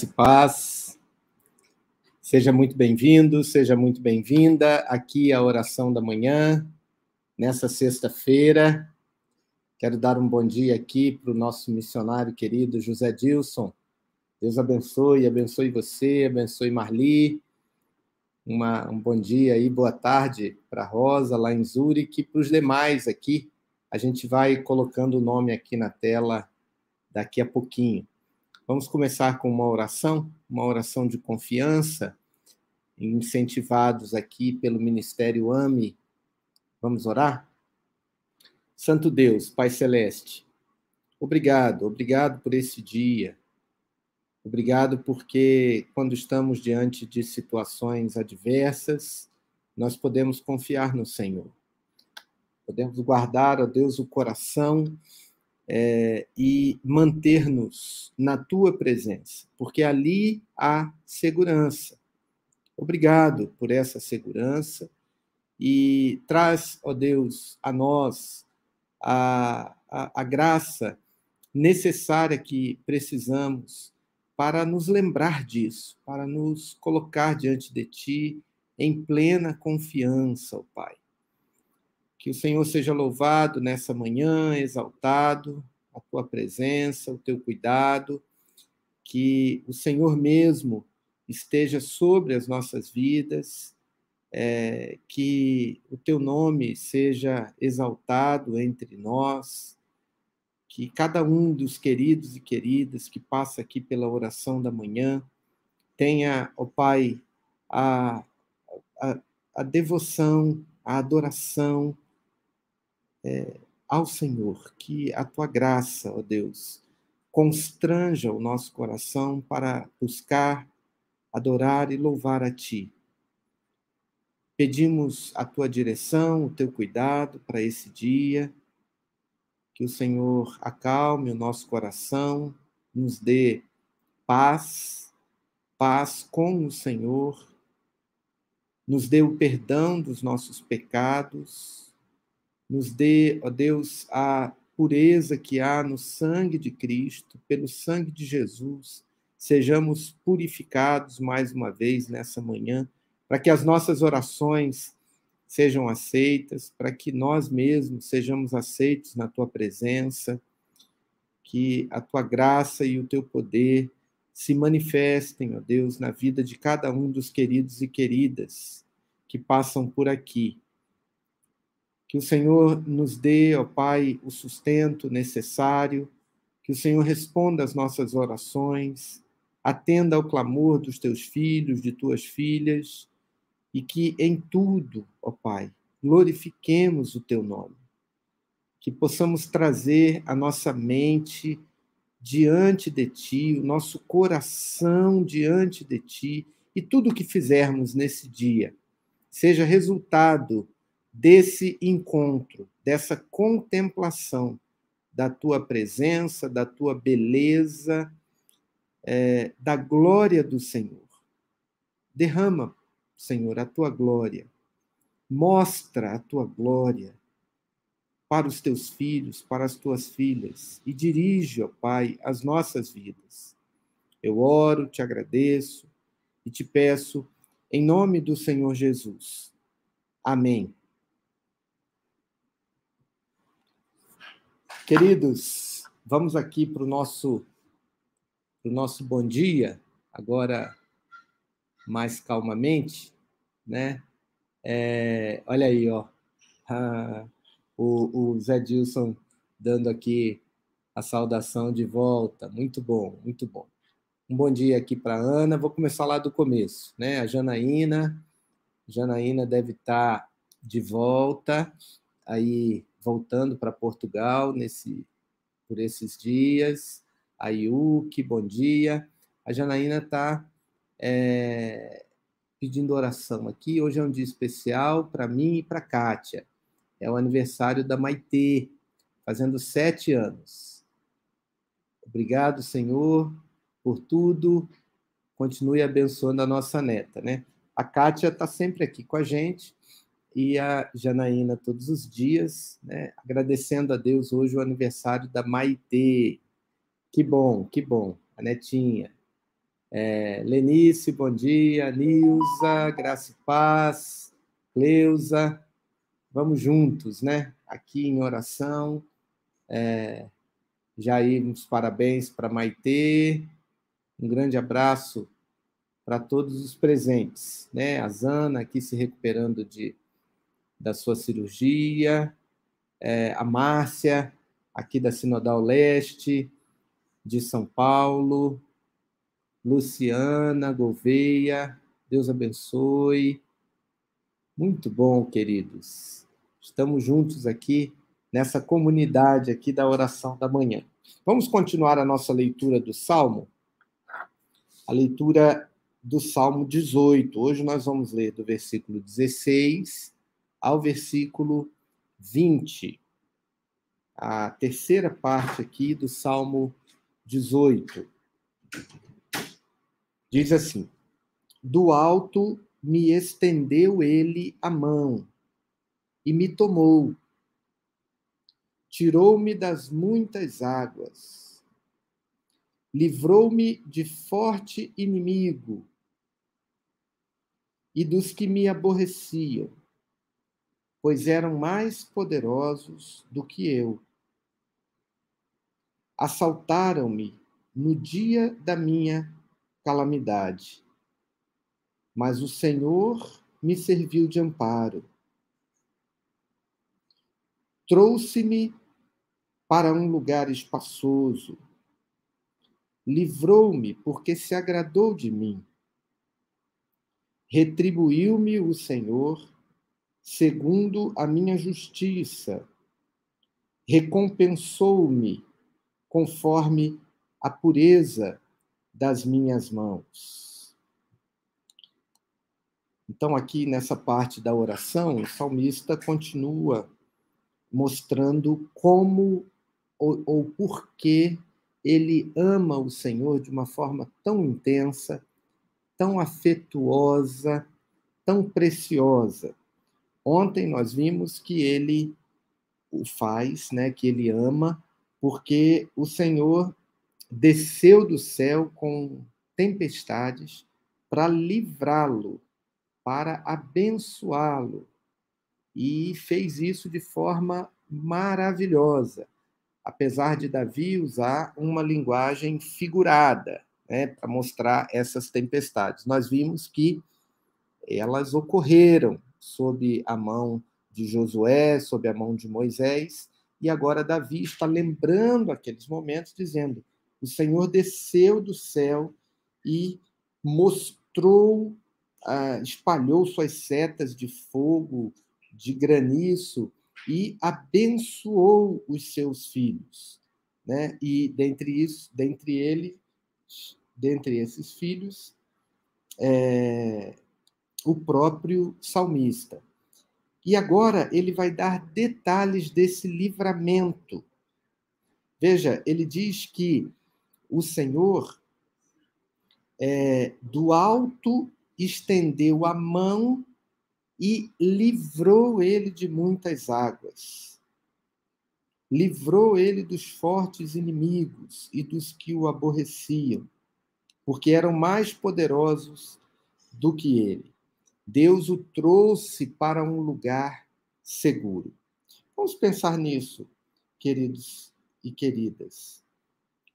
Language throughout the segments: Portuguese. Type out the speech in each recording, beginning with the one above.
Graça e paz. Seja muito bem-vindo, seja muito bem-vinda aqui à oração da manhã, nessa sexta-feira. Quero dar um bom dia aqui para o nosso missionário querido José Dilson. Deus abençoe, abençoe você, abençoe Marli. Uma, um bom dia aí, boa tarde para Rosa, lá em Zurique, e para os demais aqui. A gente vai colocando o nome aqui na tela daqui a pouquinho. Vamos começar com uma oração, uma oração de confiança, incentivados aqui pelo Ministério AME. Vamos orar? Santo Deus, Pai Celeste, obrigado, obrigado por esse dia. Obrigado porque quando estamos diante de situações adversas, nós podemos confiar no Senhor. Podemos guardar, ó Deus, o coração é, e manter-nos na tua presença, porque ali há segurança. Obrigado por essa segurança e traz, ó Deus, a nós a, a, a graça necessária que precisamos para nos lembrar disso, para nos colocar diante de Ti em plena confiança, ó Pai. Que o Senhor seja louvado nessa manhã, exaltado, a tua presença, o teu cuidado, que o Senhor mesmo esteja sobre as nossas vidas, é, que o teu nome seja exaltado entre nós, que cada um dos queridos e queridas que passa aqui pela oração da manhã tenha, ó Pai, a, a, a devoção, a adoração, é, ao Senhor, que a tua graça, ó Deus, constranja o nosso coração para buscar, adorar e louvar a Ti. Pedimos a tua direção, o teu cuidado para esse dia, que o Senhor acalme o nosso coração, nos dê paz, paz com o Senhor, nos dê o perdão dos nossos pecados, nos dê, ó Deus, a pureza que há no sangue de Cristo, pelo sangue de Jesus, sejamos purificados mais uma vez nessa manhã, para que as nossas orações sejam aceitas, para que nós mesmos sejamos aceitos na tua presença, que a tua graça e o teu poder se manifestem, ó Deus, na vida de cada um dos queridos e queridas que passam por aqui que o Senhor nos dê, ó Pai, o sustento necessário, que o Senhor responda às nossas orações, atenda ao clamor dos teus filhos, de tuas filhas, e que em tudo, ó Pai, glorifiquemos o teu nome. Que possamos trazer a nossa mente diante de ti, o nosso coração diante de ti, e tudo o que fizermos nesse dia seja resultado desse encontro, dessa contemplação da tua presença, da tua beleza, é, da glória do Senhor. Derrama, Senhor, a tua glória. Mostra a tua glória para os teus filhos, para as tuas filhas, e dirige, ó Pai, as nossas vidas. Eu oro, te agradeço e te peço, em nome do Senhor Jesus. Amém. Queridos, vamos aqui para o nosso, pro nosso bom dia, agora mais calmamente, né? É, olha aí, ó, ah, o, o Zé Dilson dando aqui a saudação de volta, muito bom, muito bom. Um bom dia aqui para Ana. Vou começar lá do começo, né? A Janaína, Janaína deve estar de volta aí voltando para Portugal nesse, por esses dias. A Yuki, bom dia. A Janaína está é, pedindo oração aqui. Hoje é um dia especial para mim e para Kátia. É o aniversário da Maitê, fazendo sete anos. Obrigado, Senhor, por tudo. Continue abençoando a nossa neta, né? A Kátia está sempre aqui com a gente e a Janaína todos os dias, né? agradecendo a Deus hoje o aniversário da Maitê. Que bom, que bom. a netinha. É, Lenice, bom dia. Nilza, Graça e Paz. Cleusa, vamos juntos, né? Aqui em oração. É, Jair, uns parabéns para Maitê. Um grande abraço para todos os presentes, né? A Zana aqui se recuperando de, da sua cirurgia, é, a Márcia, aqui da Sinodal Leste, de São Paulo, Luciana Gouveia, Deus abençoe. Muito bom, queridos. Estamos juntos aqui nessa comunidade aqui da oração da manhã. Vamos continuar a nossa leitura do Salmo? A leitura do Salmo 18. Hoje nós vamos ler do versículo 16 ao versículo 20. A terceira parte aqui do Salmo 18. Diz assim: Do alto me estendeu ele a mão e me tomou tirou-me das muitas águas, livrou-me de forte inimigo e dos que me aborreciam, pois eram mais poderosos do que eu. Assaltaram-me no dia da minha calamidade, mas o Senhor me serviu de amparo. Trouxe-me para um lugar espaçoso. Livrou-me porque se agradou de mim. Retribuiu-me o Senhor segundo a minha justiça. Recompensou-me conforme a pureza das minhas mãos. Então, aqui nessa parte da oração, o salmista continua mostrando como ou, ou por que ele ama o Senhor de uma forma tão intensa, tão afetuosa, tão preciosa. Ontem nós vimos que ele o faz, né, que ele ama, porque o Senhor desceu do céu com tempestades para livrá-lo, para abençoá-lo. E fez isso de forma maravilhosa apesar de Davi usar uma linguagem figurada né, para mostrar essas tempestades. Nós vimos que elas ocorreram sob a mão de Josué, sob a mão de Moisés, e agora Davi está lembrando aqueles momentos, dizendo: o Senhor desceu do céu e mostrou, ah, espalhou suas setas de fogo, de graniço, e abençoou os seus filhos, né? E dentre isso, dentre ele, dentre esses filhos, é, o próprio salmista. E agora ele vai dar detalhes desse livramento. Veja, ele diz que o Senhor é, do alto estendeu a mão e livrou ele de muitas águas. Livrou ele dos fortes inimigos e dos que o aborreciam, porque eram mais poderosos do que ele. Deus o trouxe para um lugar seguro. Vamos pensar nisso, queridos e queridas.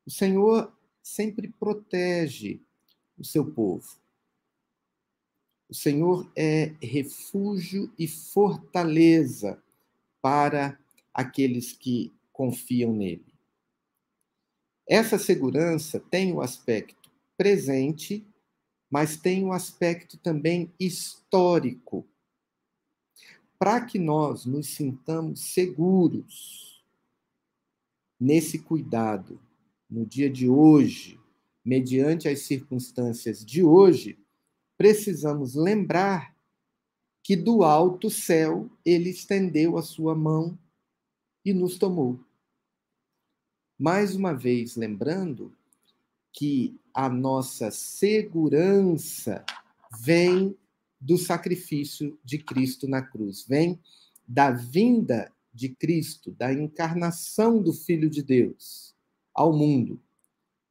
O Senhor sempre protege o seu povo. O Senhor é refúgio e fortaleza para aqueles que confiam nele. Essa segurança tem o aspecto presente, mas tem o aspecto também histórico. Para que nós nos sintamos seguros nesse cuidado, no dia de hoje, mediante as circunstâncias de hoje, precisamos lembrar que do alto céu ele estendeu a sua mão e nos tomou. Mais uma vez, lembrando que a nossa segurança vem do sacrifício de Cristo na cruz, vem da vinda de Cristo, da encarnação do Filho de Deus ao mundo.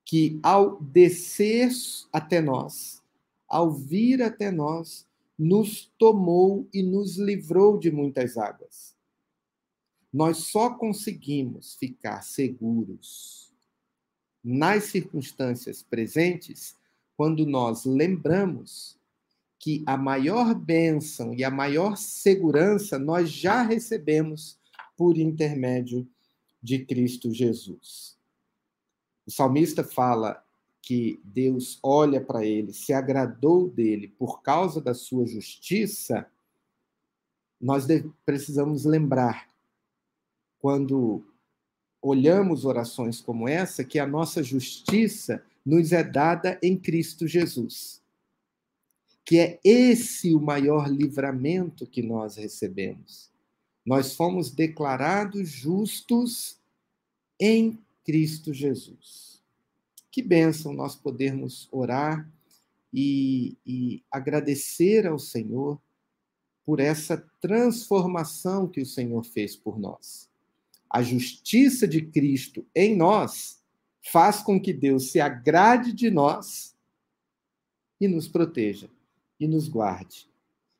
que ao descer até nós, ao vir até nós, nos tomou e nos livrou de muitas águas. Nós só conseguimos ficar seguros nas circunstâncias presentes quando nós lembramos que a maior bênção e a maior segurança nós já recebemos por intermédio de Cristo Jesus. O salmista fala que Deus olha para ele, se agradou dele por causa da sua justiça. Nós precisamos lembrar, quando olhamos orações como essa, que a nossa justiça nos é dada em Cristo Jesus. Que é esse o maior livramento que nós recebemos. Nós fomos declarados justos em Cristo Jesus. Que bênção nós podermos orar e, e agradecer ao Senhor por essa transformação que o Senhor fez por nós. A justiça de Cristo em nós faz com que Deus se agrade de nós e nos proteja, e nos guarde,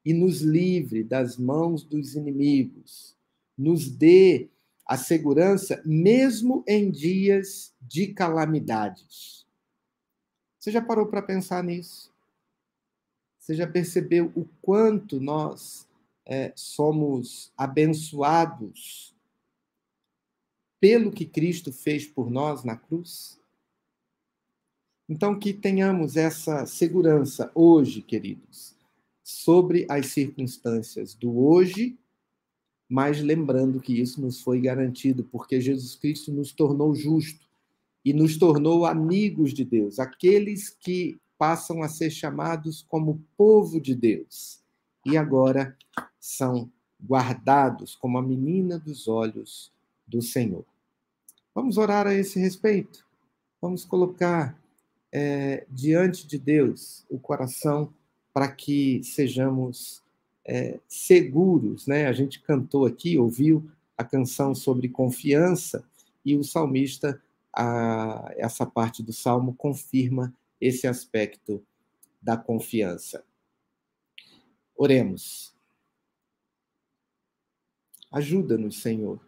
e nos livre das mãos dos inimigos, nos dê a segurança mesmo em dias de calamidades. Você já parou para pensar nisso? Você já percebeu o quanto nós é, somos abençoados pelo que Cristo fez por nós na cruz? Então, que tenhamos essa segurança hoje, queridos, sobre as circunstâncias do hoje, mas lembrando que isso nos foi garantido, porque Jesus Cristo nos tornou justo e nos tornou amigos de Deus, aqueles que passam a ser chamados como povo de Deus e agora são guardados como a menina dos olhos do Senhor. Vamos orar a esse respeito. Vamos colocar é, diante de Deus o coração para que sejamos é, seguros, né? A gente cantou aqui, ouviu a canção sobre confiança e o salmista, a, essa parte do salmo confirma esse aspecto da confiança. Oremos. Ajuda-nos, Senhor,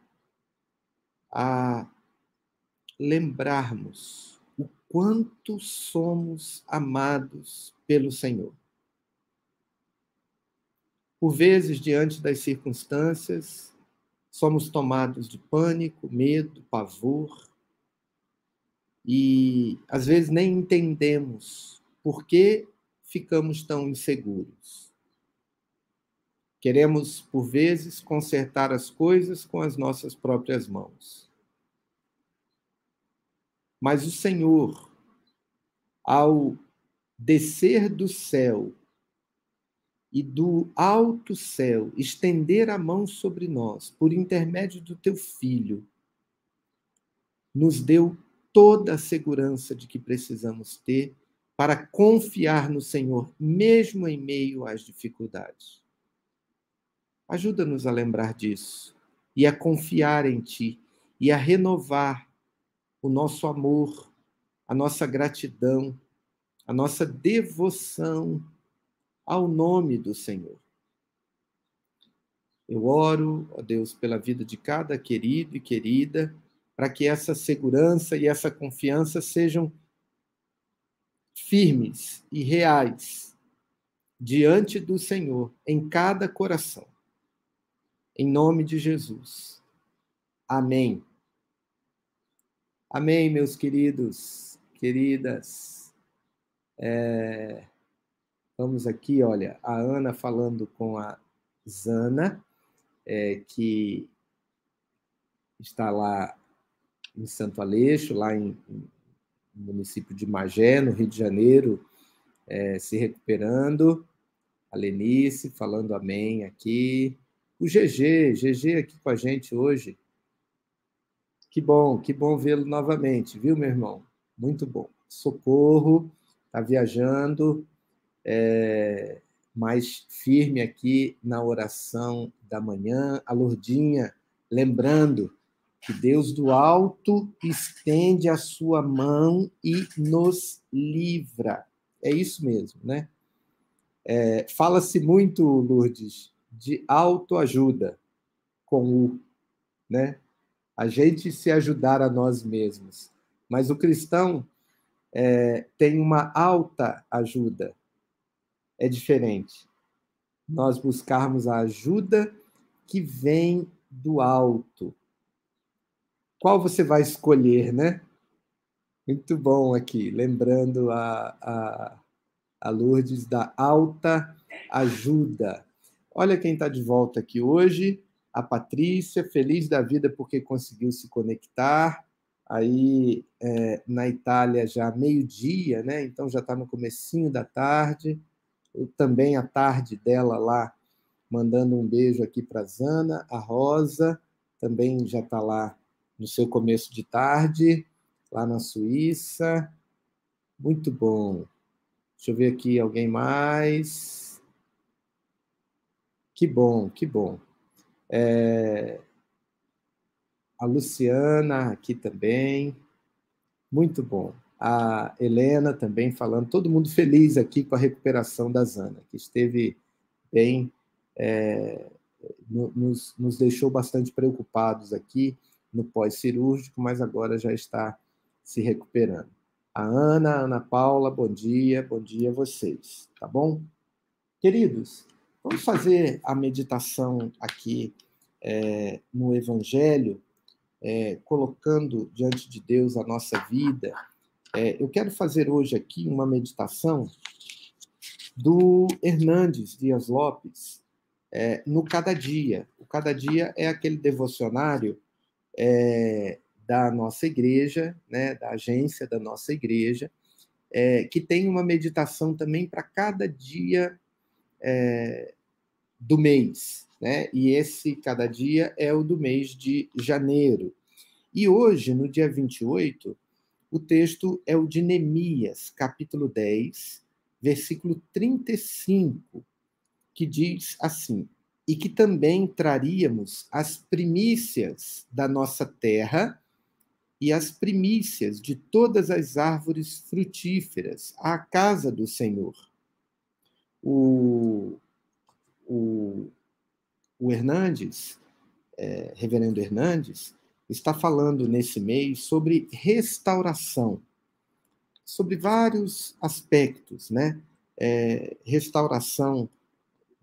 a lembrarmos o quanto somos amados pelo Senhor. Por vezes, diante das circunstâncias, somos tomados de pânico, medo, pavor, e às vezes nem entendemos por que ficamos tão inseguros. Queremos, por vezes, consertar as coisas com as nossas próprias mãos. Mas o Senhor, ao descer do céu e do alto céu, estender a mão sobre nós, por intermédio do teu filho, nos deu toda a segurança de que precisamos ter para confiar no Senhor, mesmo em meio às dificuldades. Ajuda-nos a lembrar disso e a confiar em Ti e a renovar o nosso amor, a nossa gratidão, a nossa devoção ao nome do Senhor. Eu oro, ó Deus, pela vida de cada querido e querida, para que essa segurança e essa confiança sejam firmes e reais diante do Senhor em cada coração. Em nome de Jesus. Amém. Amém, meus queridos, queridas. É, vamos aqui, olha, a Ana falando com a Zana, é, que está lá em Santo Aleixo, lá em, em, no município de Magé, no Rio de Janeiro, é, se recuperando. A Lenice falando amém aqui. O GG, GG aqui com a gente hoje. Que bom, que bom vê-lo novamente, viu, meu irmão? Muito bom. Socorro, está viajando, é, mais firme aqui na oração da manhã. A Lourdinha, lembrando que Deus do alto estende a sua mão e nos livra. É isso mesmo, né? É, Fala-se muito, Lourdes, de autoajuda com o, né? A gente se ajudar a nós mesmos. Mas o cristão é, tem uma alta ajuda. É diferente. Nós buscarmos a ajuda que vem do alto. Qual você vai escolher, né? Muito bom aqui, lembrando a, a, a Lourdes da alta ajuda. Olha quem está de volta aqui hoje, a Patrícia, feliz da vida porque conseguiu se conectar. Aí é, na Itália já meio-dia, né? Então já está no comecinho da tarde. Eu, também a tarde dela lá, mandando um beijo aqui para Zana, a Rosa também já está lá no seu começo de tarde, lá na Suíça. Muito bom. Deixa eu ver aqui alguém mais. Que bom, que bom. É... A Luciana aqui também. Muito bom. A Helena também falando, todo mundo feliz aqui com a recuperação da Zana, que esteve bem, é, nos, nos deixou bastante preocupados aqui no pós-cirúrgico, mas agora já está se recuperando. A Ana, a Ana Paula, bom dia, bom dia a vocês, tá bom? Queridos, vamos fazer a meditação aqui é, no Evangelho, é, colocando diante de Deus a nossa vida. É, eu quero fazer hoje aqui uma meditação do Hernandes Dias Lopes, é, no Cada Dia. O Cada Dia é aquele devocionário é, da nossa igreja, né, da agência da nossa igreja, é, que tem uma meditação também para cada dia é, do mês. Né? E esse cada dia é o do mês de janeiro. E hoje, no dia 28, o texto é o de Neemias, capítulo 10, versículo 35, que diz assim: e que também traríamos as primícias da nossa terra e as primícias de todas as árvores frutíferas à casa do Senhor. O, o, o Hernandes, é, reverendo Hernandes, está falando nesse mês sobre restauração, sobre vários aspectos, né? É, restauração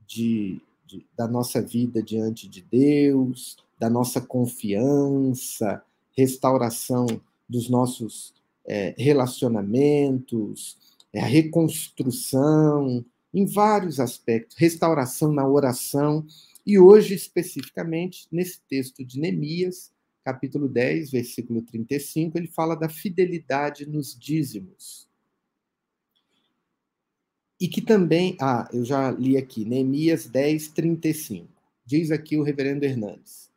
de de, da nossa vida diante de Deus, da nossa confiança, restauração dos nossos é, relacionamentos, é, a reconstrução, em vários aspectos, restauração na oração, e hoje, especificamente, nesse texto de Neemias, capítulo 10, versículo 35, ele fala da fidelidade nos dízimos e que também, ah, eu já li aqui, Neemias 10, 35. Diz aqui o reverendo Hernandes: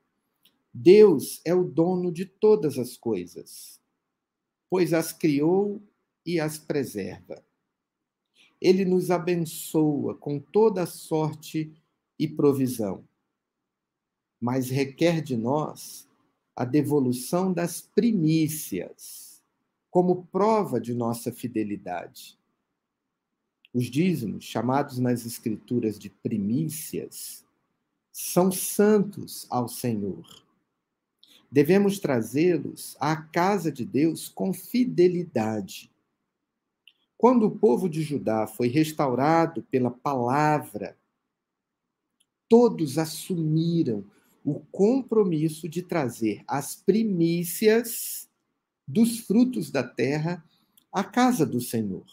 Deus é o dono de todas as coisas, pois as criou e as preserva. Ele nos abençoa com toda sorte e provisão, mas requer de nós a devolução das primícias, como prova de nossa fidelidade. Os dízimos, chamados nas Escrituras de primícias, são santos ao Senhor. Devemos trazê-los à casa de Deus com fidelidade. Quando o povo de Judá foi restaurado pela palavra, todos assumiram o compromisso de trazer as primícias dos frutos da terra à casa do Senhor.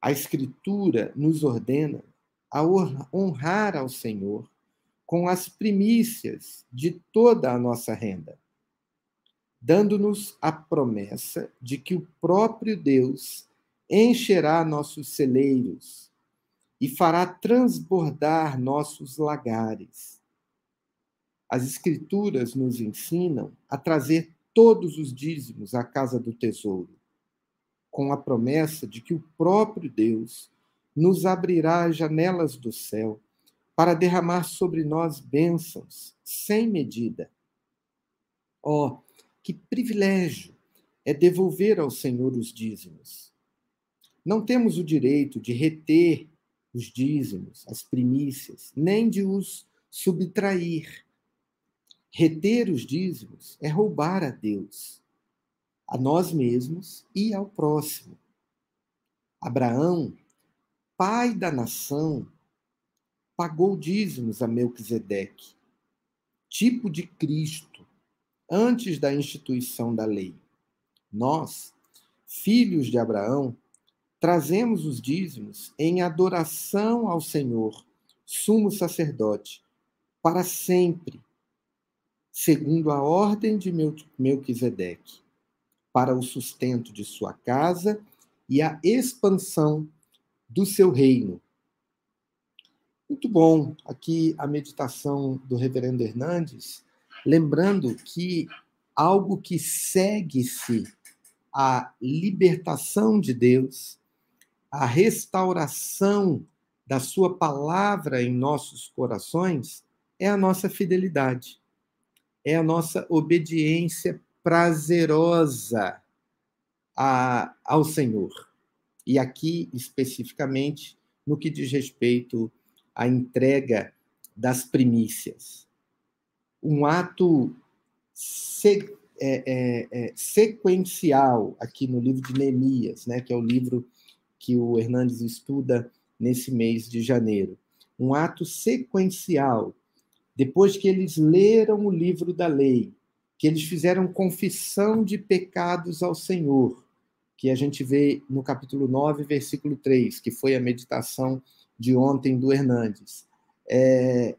A Escritura nos ordena a honrar ao Senhor com as primícias de toda a nossa renda, dando-nos a promessa de que o próprio Deus encherá nossos celeiros e fará transbordar nossos lagares. As Escrituras nos ensinam a trazer todos os dízimos à casa do tesouro com a promessa de que o próprio Deus nos abrirá as janelas do céu para derramar sobre nós bênçãos sem medida. Oh, que privilégio é devolver ao Senhor os dízimos. Não temos o direito de reter os dízimos, as primícias, nem de os subtrair. Reter os dízimos é roubar a Deus, a nós mesmos e ao próximo. Abraão, pai da nação, pagou dízimos a Melquisedeque, tipo de Cristo, antes da instituição da lei. Nós, filhos de Abraão, trazemos os dízimos em adoração ao Senhor, sumo sacerdote, para sempre, segundo a ordem de Melquisedeque, para o sustento de sua casa e a expansão do seu reino. Muito bom aqui a meditação do reverendo Hernandes, lembrando que algo que segue-se a libertação de Deus, a restauração da sua palavra em nossos corações, é a nossa fidelidade, é a nossa obediência prazerosa a, ao Senhor e aqui especificamente no que diz respeito à entrega das primícias. Um ato se, é, é, é, sequencial aqui no livro de Neemias, né, que é o livro que o Hernandes estuda nesse mês de janeiro. Um ato sequencial. Depois que eles leram o livro da lei, que eles fizeram confissão de pecados ao Senhor, que a gente vê no capítulo 9, versículo 3, que foi a meditação de ontem do Hernandes. É,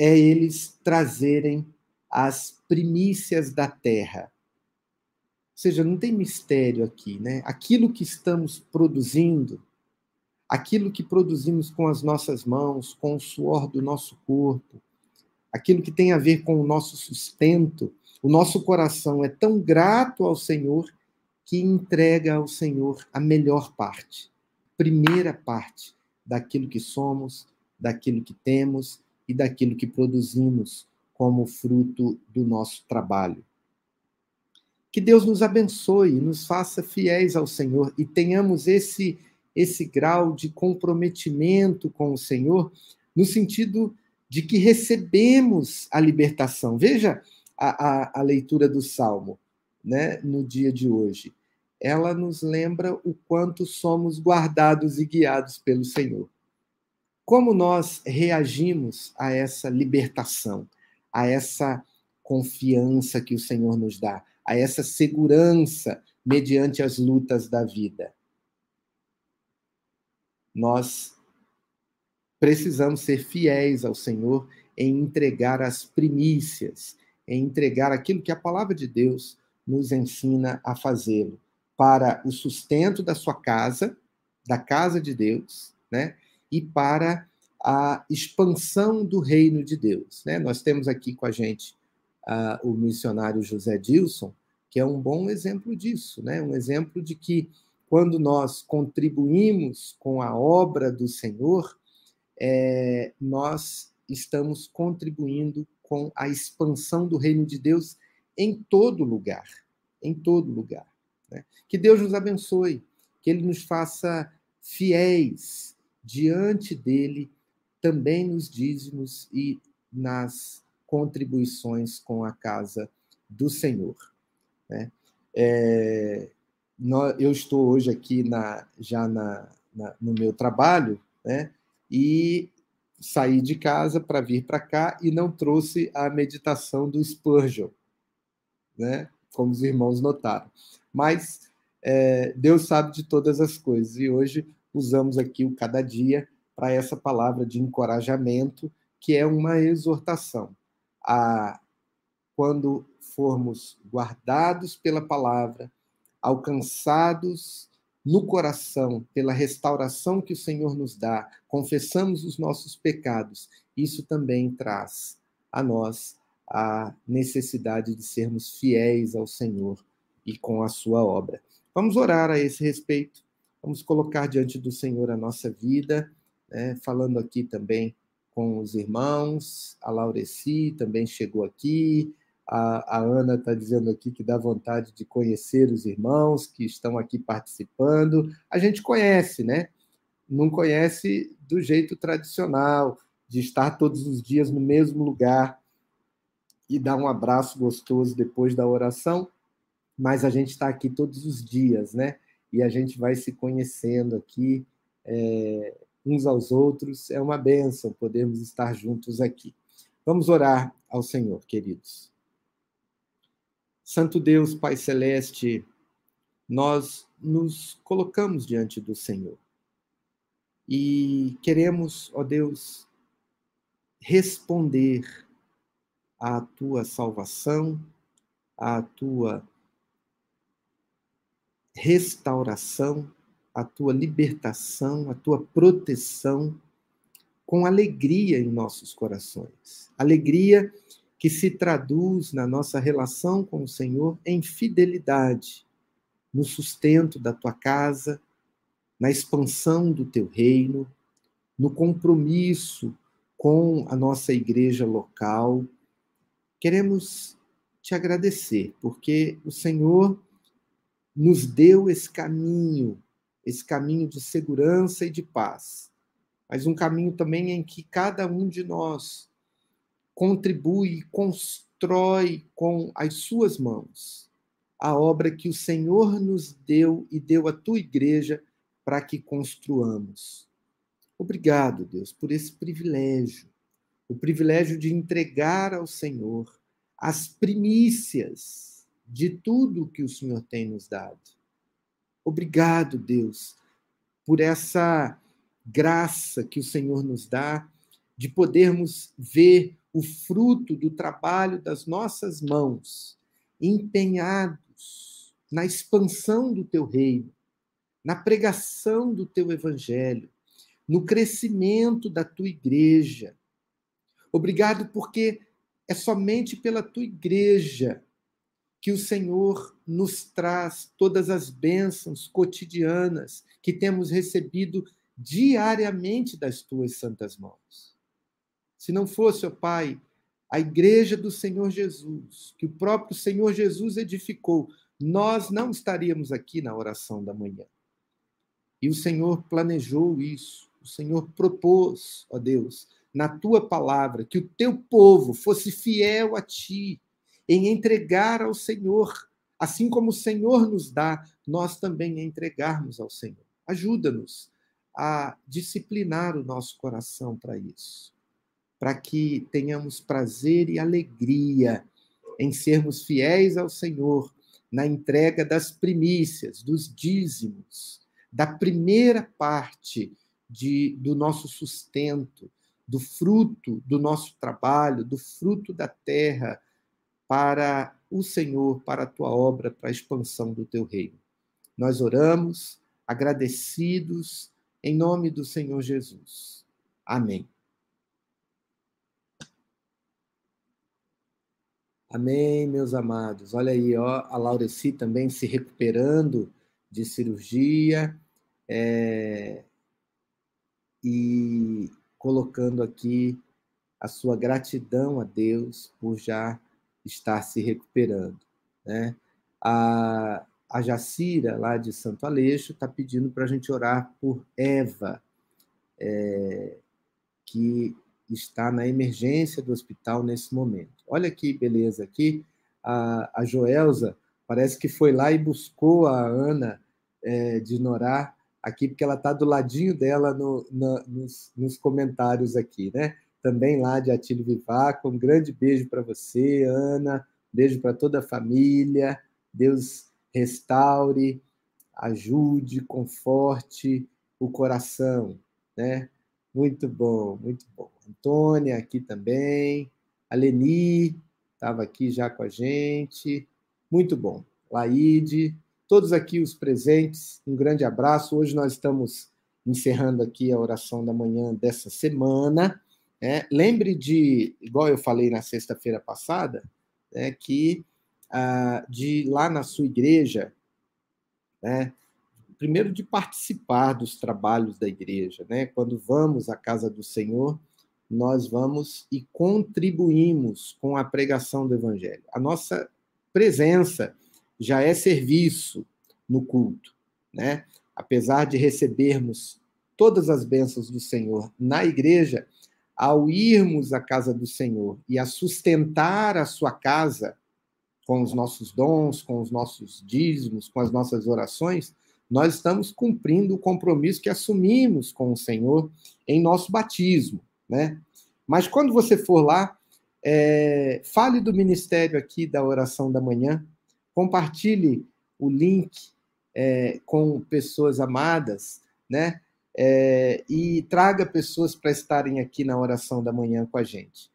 é eles trazerem as primícias da terra. Ou seja, não tem mistério aqui, né? Aquilo que estamos produzindo, aquilo que produzimos com as nossas mãos, com o suor do nosso corpo, aquilo que tem a ver com o nosso sustento, o nosso coração é tão grato ao Senhor que entrega ao Senhor a melhor parte, primeira parte daquilo que somos, daquilo que temos e daquilo que produzimos como fruto do nosso trabalho. Que Deus nos abençoe, nos faça fiéis ao Senhor e tenhamos esse esse grau de comprometimento com o Senhor, no sentido de que recebemos a libertação. Veja a, a, a leitura do Salmo né, no dia de hoje ela nos lembra o quanto somos guardados e guiados pelo Senhor. Como nós reagimos a essa libertação, a essa confiança que o Senhor nos dá, a essa segurança mediante as lutas da vida? Nós precisamos ser fiéis ao Senhor em entregar as primícias, em entregar aquilo que a palavra de Deus nos ensina a fazê-lo para o sustento da sua casa, da casa de Deus, né? E para a expansão do reino de Deus, né? Nós temos aqui com a gente uh, o missionário José Dilson, que é um bom exemplo disso, né? Um exemplo de que quando nós contribuímos com a obra do Senhor, é, nós estamos contribuindo com a expansão do reino de Deus em todo lugar, em todo lugar. Né? Que Deus nos abençoe, que Ele nos faça fiéis diante dele, também nos dízimos e nas contribuições com a casa do Senhor. Né? É, eu estou hoje aqui na, já na, na, no meu trabalho, né? e saí de casa para vir para cá e não trouxe a meditação do Spurgeon, né? como os irmãos notaram mas é, Deus sabe de todas as coisas. E hoje usamos aqui o cada dia para essa palavra de encorajamento, que é uma exortação a quando formos guardados pela palavra, alcançados no coração pela restauração que o Senhor nos dá, confessamos os nossos pecados, isso também traz a nós a necessidade de sermos fiéis ao Senhor e com a sua obra. Vamos orar a esse respeito, vamos colocar diante do Senhor a nossa vida, né, falando aqui também com os irmãos, a Laureci também chegou aqui, A, a Ana está dizendo aqui que dá vontade de conhecer os irmãos que estão aqui participando. A gente conhece, né? Não conhece do jeito tradicional, de estar todos os dias no mesmo lugar e dar um abraço gostoso depois da oração, mas a gente está aqui todos os dias, né? E a gente vai se conhecendo aqui é, uns aos outros. É uma benção podermos estar juntos aqui. Vamos orar ao Senhor, queridos. Santo Deus, Pai Celeste, nós nos colocamos diante do Senhor e queremos, ó Deus, responder à tua salvação, à tua restauração, à tua libertação, à tua proteção com alegria em nossos corações. Alegria que se traduz na nossa relação com o Senhor em fidelidade, no sustento da tua casa, na expansão do teu reino, no compromisso com a nossa igreja local. Queremos te agradecer, porque o Senhor nos deu esse caminho, esse caminho de segurança e de paz, mas um caminho também em que cada um de nós contribui e constrói com as suas mãos a obra que o Senhor nos deu e deu à tua igreja para que construamos. Obrigado, Deus, por esse privilégio, o privilégio de entregar ao Senhor as primícias de tudo que o Senhor tem nos dado. Obrigado, Deus, por essa graça que o Senhor nos dá de podermos ver o fruto do trabalho das nossas mãos, empenhados na expansão do teu reino, na pregação do teu evangelho, no crescimento da tua igreja. Obrigado porque é somente pela tua igreja que o Senhor nos traz todas as bênçãos cotidianas que temos recebido diariamente das tuas santas mãos. Se não fosse, ó Pai, a igreja do Senhor Jesus, que o próprio Senhor Jesus edificou, nós não estaríamos aqui na oração da manhã. E o Senhor planejou isso. O Senhor propôs, ó Deus, na tua palavra, que o teu povo fosse fiel a ti, em entregar ao Senhor, assim como o Senhor nos dá, nós também entregarmos ao Senhor. Ajuda-nos a disciplinar o nosso coração para isso, para que tenhamos prazer e alegria em sermos fiéis ao Senhor na entrega das primícias, dos dízimos, da primeira parte de, do nosso sustento, do fruto do nosso trabalho, do fruto da terra, para o Senhor, para a tua obra, para a expansão do teu reino. Nós oramos agradecidos em nome do Senhor Jesus. Amém. Amém, meus amados. Olha aí, ó, a Laureci também se recuperando de cirurgia. É, e colocando aqui a sua gratidão a Deus por já estar se recuperando. Né? A, a Jacira, lá de Santo Aleixo, está pedindo para a gente orar por Eva, é, que está na emergência do hospital nesse momento. Olha que beleza aqui, a, a Joelza parece que foi lá e buscou a Ana é, de Norá aqui, porque ela está do ladinho dela no, no, nos, nos, comentários aqui, né? Também lá de Atílio Vivaco. Um grande beijo para você, Ana. Beijo para toda a família. Deus restaure, ajude, conforte o coração, né? Muito bom, muito bom. Antônia aqui também. A Leni estava aqui já com a gente. Muito bom. Laide, todos aqui os presentes, um grande abraço. Hoje nós estamos encerrando aqui a oração da manhã dessa semana. Né? Lembre de, igual eu falei na sexta-feira passada, né, que ah, de lá na sua igreja, né, primeiro de participar dos trabalhos da igreja, né? Quando vamos à casa do Senhor, nós vamos e contribuímos com a pregação do Evangelho. A nossa presença já é serviço no culto, né? Apesar de recebermos todas as bênçãos do Senhor na igreja, ao irmos à casa do Senhor e a sustentar a sua casa com os nossos dons, com os nossos dízimos, com as nossas orações, nós estamos cumprindo o compromisso que assumimos com o Senhor em nosso batismo, né? Mas quando você for lá, é, fale do ministério aqui da oração da manhã, compartilhe o link é, com pessoas amadas, né? É, e traga pessoas para estarem aqui na oração da manhã com a gente.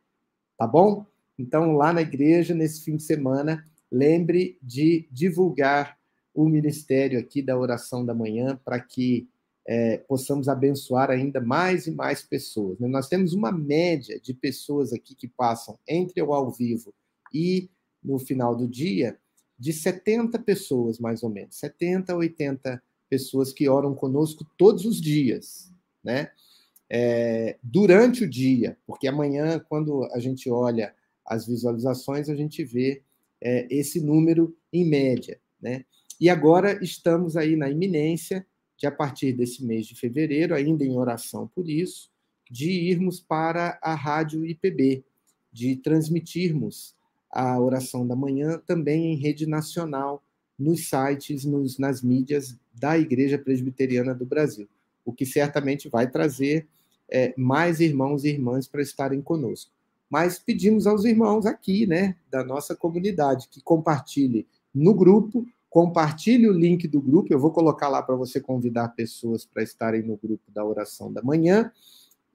Tá bom? Então, lá na igreja, nesse fim de semana, lembre de divulgar o ministério aqui da oração da manhã para que é, possamos abençoar ainda mais e mais pessoas. Né? Nós temos uma média de pessoas aqui que passam entre o ao vivo e no final do dia de 70 pessoas, mais ou menos, 70, 80 pessoas que oram conosco todos os dias, né? É, durante o dia, porque amanhã, quando a gente olha as visualizações, a gente vê é, esse número em média, né? E agora estamos aí na iminência de, a partir desse mês de fevereiro, ainda em oração por isso, de irmos para a rádio IPB, de transmitirmos a oração da manhã também em rede nacional, nos sites, nos, nas mídias da Igreja Presbiteriana do Brasil, o que certamente vai trazer é, mais irmãos e irmãs para estarem conosco. Mas pedimos aos irmãos aqui, né, da nossa comunidade, que compartilhe no grupo, compartilhe o link do grupo. Eu vou colocar lá para você convidar pessoas para estarem no grupo da oração da manhã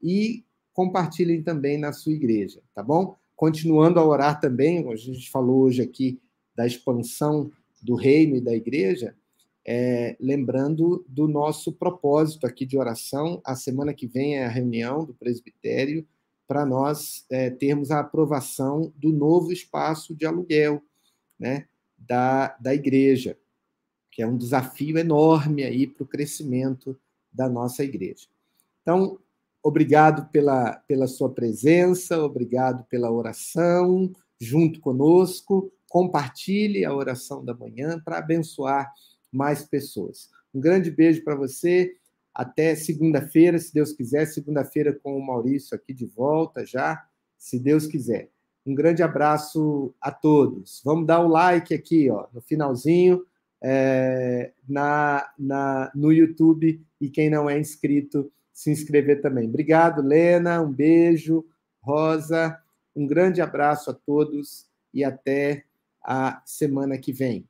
e compartilhem também na sua igreja, tá bom? Continuando a orar também, a gente falou hoje aqui da expansão do reino e da igreja, é, lembrando do nosso propósito aqui de oração. A semana que vem é a reunião do presbitério para nós é, termos a aprovação do novo espaço de aluguel né, da, da igreja, que é um desafio enorme aí para o crescimento da nossa igreja. Então, obrigado pela, pela sua presença, obrigado pela oração junto conosco. Compartilhe a oração da manhã para abençoar mais pessoas. Um grande beijo para você. Até segunda-feira, se Deus quiser. Segunda-feira com o Maurício aqui de volta já, se Deus quiser. Um grande abraço a todos. Vamos dar o um like aqui, ó, no finalzinho, é, na, na, no YouTube. E quem não é inscrito, se inscrever também. Obrigado, Lena. Um beijo. Rosa, um grande abraço a todos e até a semana que vem.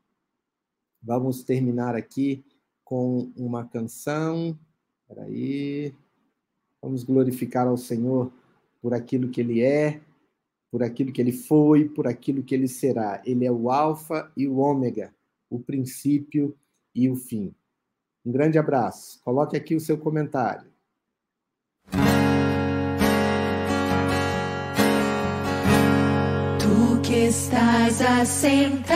Vamos terminar aqui com uma canção. Aí. Vamos glorificar ao Senhor por aquilo que Ele é, por aquilo que Ele foi, por aquilo que Ele será. Ele é o Alfa e o Ômega, o princípio e o fim. Um grande abraço. Coloque aqui o seu comentário. Estás assentado